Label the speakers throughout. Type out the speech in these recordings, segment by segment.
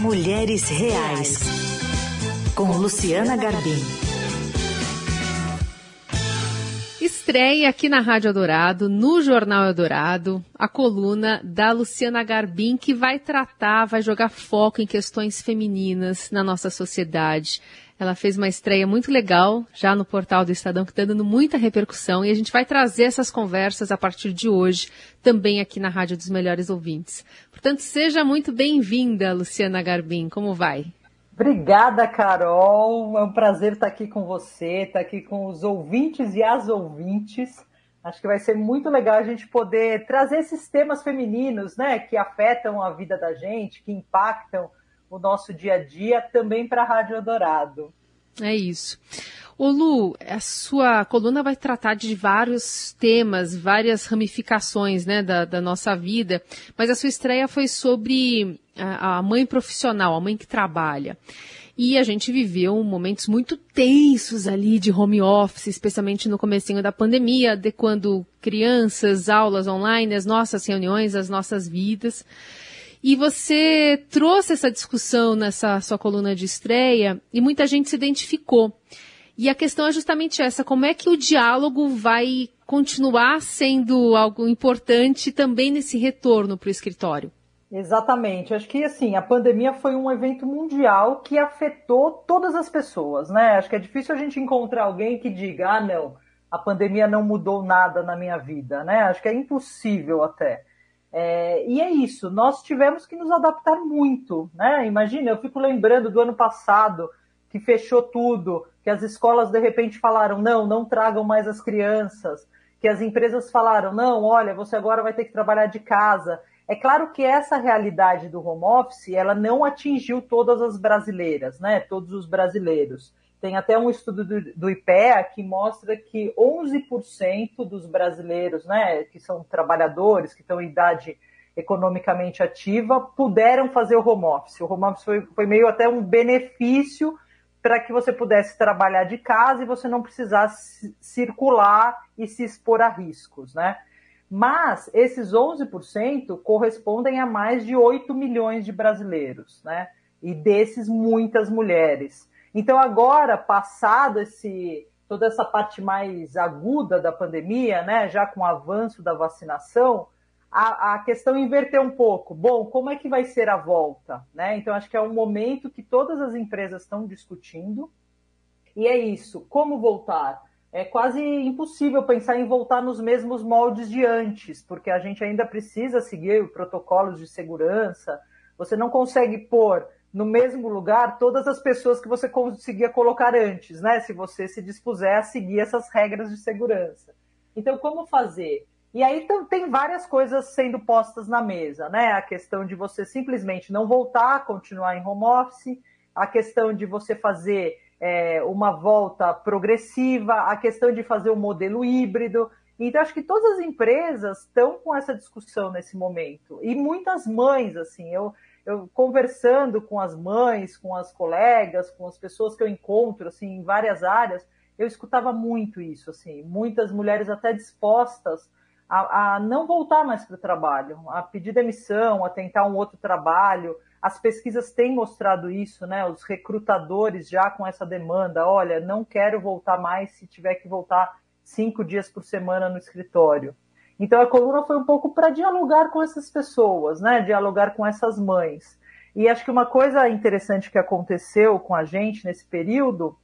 Speaker 1: Mulheres Reais, com Luciana Garbim.
Speaker 2: Estreia aqui na Rádio Eldorado, no Jornal Eldorado, a coluna da Luciana Garbim, que vai tratar, vai jogar foco em questões femininas na nossa sociedade. Ela fez uma estreia muito legal já no portal do Estadão, que está dando muita repercussão, e a gente vai trazer essas conversas a partir de hoje, também aqui na Rádio dos Melhores Ouvintes. Portanto, seja muito bem-vinda, Luciana Garbim. Como vai?
Speaker 3: Obrigada, Carol. É um prazer estar aqui com você, estar aqui com os ouvintes e as ouvintes. Acho que vai ser muito legal a gente poder trazer esses temas femininos, né, que afetam a vida da gente, que impactam o nosso dia a dia também para a Rádio Eldorado.
Speaker 2: É isso. Ô Lu, a sua coluna vai tratar de vários temas, várias ramificações né, da, da nossa vida, mas a sua estreia foi sobre a, a mãe profissional, a mãe que trabalha. E a gente viveu momentos muito tensos ali de home office, especialmente no comecinho da pandemia, adequando crianças, aulas online, as nossas reuniões, as nossas vidas. E você trouxe essa discussão nessa sua coluna de estreia e muita gente se identificou. E a questão é justamente essa: como é que o diálogo vai continuar sendo algo importante também nesse retorno para o escritório?
Speaker 3: Exatamente. Acho que assim, a pandemia foi um evento mundial que afetou todas as pessoas, né? Acho que é difícil a gente encontrar alguém que diga, ah, não, a pandemia não mudou nada na minha vida, né? Acho que é impossível até. É, e é isso, nós tivemos que nos adaptar muito, né? Imagina, eu fico lembrando do ano passado que fechou tudo, que as escolas de repente falaram não, não tragam mais as crianças, que as empresas falaram não, olha, você agora vai ter que trabalhar de casa. É claro que essa realidade do home office, ela não atingiu todas as brasileiras, né? Todos os brasileiros. Tem até um estudo do, do IPEA que mostra que 11% dos brasileiros, né, que são trabalhadores, que estão em idade economicamente ativa, puderam fazer o home office. O home office foi, foi meio até um benefício para que você pudesse trabalhar de casa e você não precisasse circular e se expor a riscos, né? Mas esses 11% correspondem a mais de 8 milhões de brasileiros, né? E desses, muitas mulheres. Então, agora, passado esse, toda essa parte mais aguda da pandemia, né, já com o avanço da vacinação, a, a, questão inverteu um pouco. Bom, como é que vai ser a volta? Né? Então, acho que é um momento que todas as empresas estão discutindo. E é isso. Como voltar? É quase impossível pensar em voltar nos mesmos moldes de antes, porque a gente ainda precisa seguir protocolos de segurança. Você não consegue pôr no mesmo lugar todas as pessoas que você conseguia colocar antes, né? Se você se dispuser a seguir essas regras de segurança. Então, como fazer? E aí tem várias coisas sendo postas na mesa, né? A questão de você simplesmente não voltar, continuar em home office, a questão de você fazer é, uma volta progressiva, a questão de fazer um modelo híbrido. Então, acho que todas as empresas estão com essa discussão nesse momento. E muitas mães, assim, eu, eu conversando com as mães, com as colegas, com as pessoas que eu encontro assim em várias áreas, eu escutava muito isso, assim, muitas mulheres até dispostas a, a não voltar mais para o trabalho, a pedir demissão, a tentar um outro trabalho. As pesquisas têm mostrado isso, né? Os recrutadores já com essa demanda, olha, não quero voltar mais se tiver que voltar cinco dias por semana no escritório. Então a coluna foi um pouco para dialogar com essas pessoas, né? Dialogar com essas mães. E acho que uma coisa interessante que aconteceu com a gente nesse período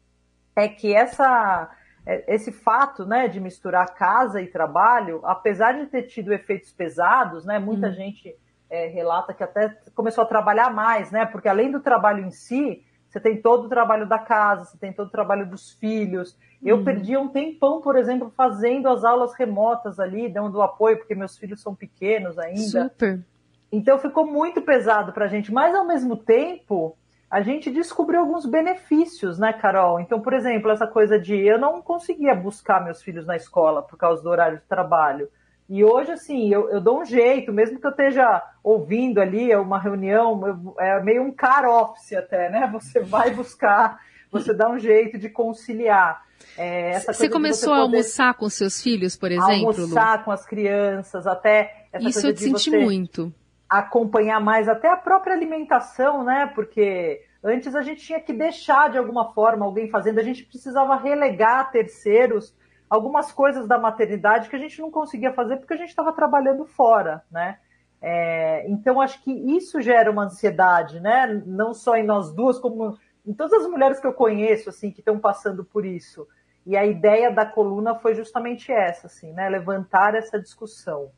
Speaker 3: é que essa, é, esse fato né, de misturar casa e trabalho, apesar de ter tido efeitos pesados, né, muita hum. gente é, relata que até começou a trabalhar mais, né, porque além do trabalho em si, você tem todo o trabalho da casa, você tem todo o trabalho dos filhos. Eu uhum. perdi um tempão, por exemplo, fazendo as aulas remotas ali, dando apoio, porque meus filhos são pequenos ainda.
Speaker 2: Super.
Speaker 3: Então ficou muito pesado para a gente, mas ao mesmo tempo a gente descobriu alguns benefícios, né, Carol? Então, por exemplo, essa coisa de eu não conseguia buscar meus filhos na escola por causa do horário de trabalho. E hoje, assim, eu, eu dou um jeito, mesmo que eu esteja ouvindo ali uma reunião, é meio um car office até, né? Você vai buscar, você dá um jeito de conciliar.
Speaker 2: É, você começou você a almoçar com seus filhos, por exemplo?
Speaker 3: Almoçar Lu? com as crianças, até
Speaker 2: Isso eu te senti muito.
Speaker 3: acompanhar mais até a própria alimentação, né? Porque antes a gente tinha que deixar de alguma forma alguém fazendo, a gente precisava relegar a terceiros algumas coisas da maternidade que a gente não conseguia fazer porque a gente estava trabalhando fora, né? É, então acho que isso gera uma ansiedade, né? Não só em nós duas, como em todas as mulheres que eu conheço, assim, que estão passando por isso. E a ideia da coluna foi justamente essa, assim, né? Levantar essa discussão.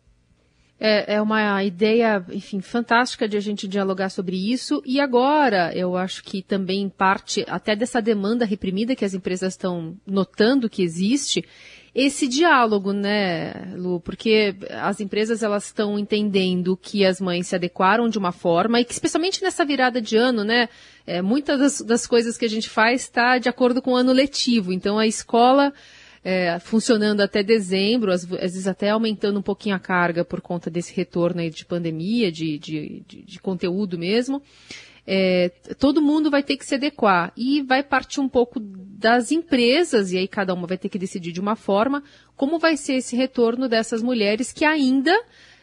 Speaker 2: É, é uma ideia, enfim, fantástica de a gente dialogar sobre isso. E agora, eu acho que também parte até dessa demanda reprimida que as empresas estão notando que existe, esse diálogo, né, Lu? Porque as empresas elas estão entendendo que as mães se adequaram de uma forma e que especialmente nessa virada de ano, né, é, muitas das, das coisas que a gente faz está de acordo com o ano letivo. Então a escola é, funcionando até dezembro, às, vezes até aumentando um pouquinho a carga por conta desse retorno aí de pandemia, de, de, de, de conteúdo mesmo. É, todo mundo vai ter que se adequar e vai partir um pouco das empresas, e aí cada uma vai ter que decidir de uma forma, como vai ser esse retorno dessas mulheres que ainda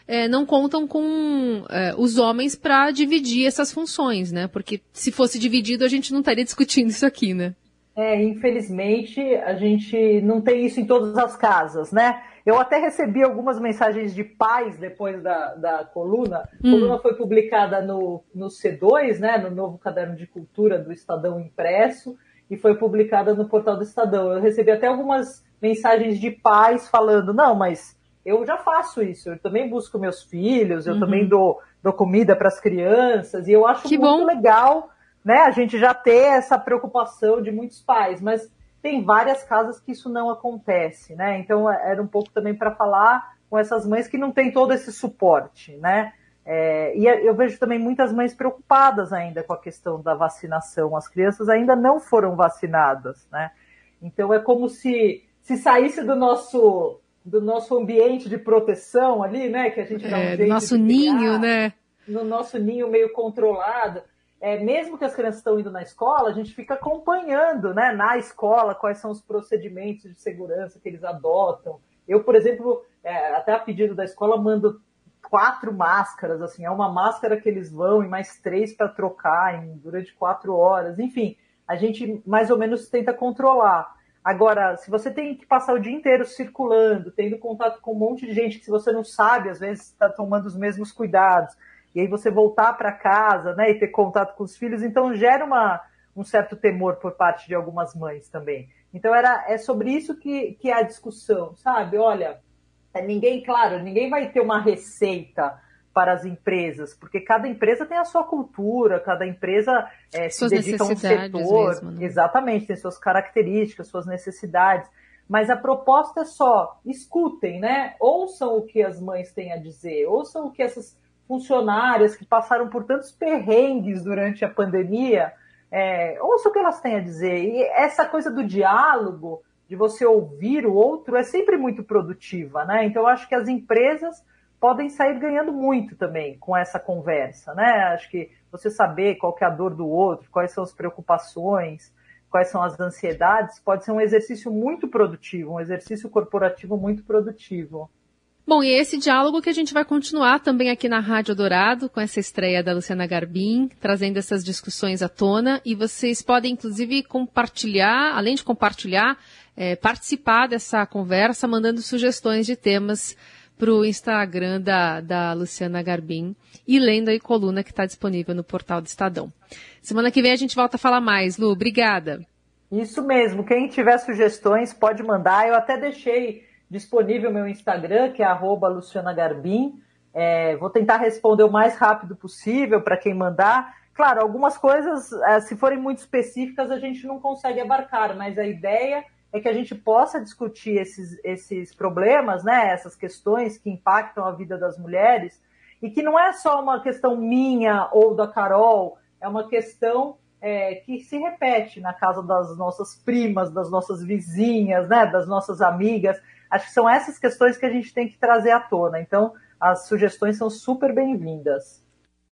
Speaker 2: é, não contam com é, os homens para dividir essas funções, né? Porque se fosse dividido, a gente não estaria discutindo isso aqui, né?
Speaker 3: É, infelizmente, a gente não tem isso em todas as casas, né? Eu até recebi algumas mensagens de pais depois da, da coluna. A hum. coluna foi publicada no, no C2, né, no novo caderno de cultura do Estadão Impresso, e foi publicada no portal do Estadão. Eu recebi até algumas mensagens de pais falando: não, mas eu já faço isso, eu também busco meus filhos, eu uhum. também dou, dou comida para as crianças, e eu acho que muito bom. legal né, a gente já ter essa preocupação de muitos pais, mas tem várias casas que isso não acontece, né? Então é, era um pouco também para falar com essas mães que não têm todo esse suporte, né? É, e eu vejo também muitas mães preocupadas ainda com a questão da vacinação. As crianças ainda não foram vacinadas, né? Então é como se se saísse do nosso do nosso ambiente de proteção ali, né? Que a gente dá um
Speaker 2: é, nosso ninho, né?
Speaker 3: No nosso ninho meio controlado é, mesmo que as crianças estão indo na escola, a gente fica acompanhando né, na escola quais são os procedimentos de segurança que eles adotam. Eu, por exemplo, é, até a pedido da escola, mando quatro máscaras, assim, é uma máscara que eles vão e mais três para trocar em, durante quatro horas. Enfim, a gente mais ou menos tenta controlar. Agora, se você tem que passar o dia inteiro circulando, tendo contato com um monte de gente que se você não sabe, às vezes está tomando os mesmos cuidados, e aí você voltar para casa, né, e ter contato com os filhos, então gera uma, um certo temor por parte de algumas mães também. Então era é sobre isso que, que é a discussão, sabe? Olha, ninguém, claro, ninguém vai ter uma receita para as empresas, porque cada empresa tem a sua cultura, cada empresa é, se dedica a um setor, mesmo, né? exatamente, tem suas características, suas necessidades. Mas a proposta é só escutem, né? Ouçam o que as mães têm a dizer, ouçam o que essas funcionárias que passaram por tantos perrengues durante a pandemia, é, ouça o que elas têm a dizer. E essa coisa do diálogo, de você ouvir o outro, é sempre muito produtiva, né? Então, eu acho que as empresas podem sair ganhando muito também com essa conversa, né? Acho que você saber qual é a dor do outro, quais são as preocupações, quais são as ansiedades, pode ser um exercício muito produtivo, um exercício corporativo muito produtivo.
Speaker 2: Bom, e esse diálogo que a gente vai continuar também aqui na Rádio Dourado, com essa estreia da Luciana Garbim, trazendo essas discussões à tona. E vocês podem, inclusive, compartilhar, além de compartilhar, é, participar dessa conversa, mandando sugestões de temas para o Instagram da, da Luciana Garbim e lendo a coluna que está disponível no portal do Estadão. Semana que vem a gente volta a falar mais. Lu, obrigada.
Speaker 3: Isso mesmo. Quem tiver sugestões pode mandar. Eu até deixei disponível meu Instagram, que é arroba Luciana Garbim. É, vou tentar responder o mais rápido possível para quem mandar. Claro, algumas coisas, é, se forem muito específicas, a gente não consegue abarcar, mas a ideia é que a gente possa discutir esses, esses problemas, né, essas questões que impactam a vida das mulheres, e que não é só uma questão minha ou da Carol, é uma questão é, que se repete na casa das nossas primas, das nossas vizinhas, né, das nossas amigas. Acho que são essas questões que a gente tem que trazer à tona. Então, as sugestões são super bem-vindas.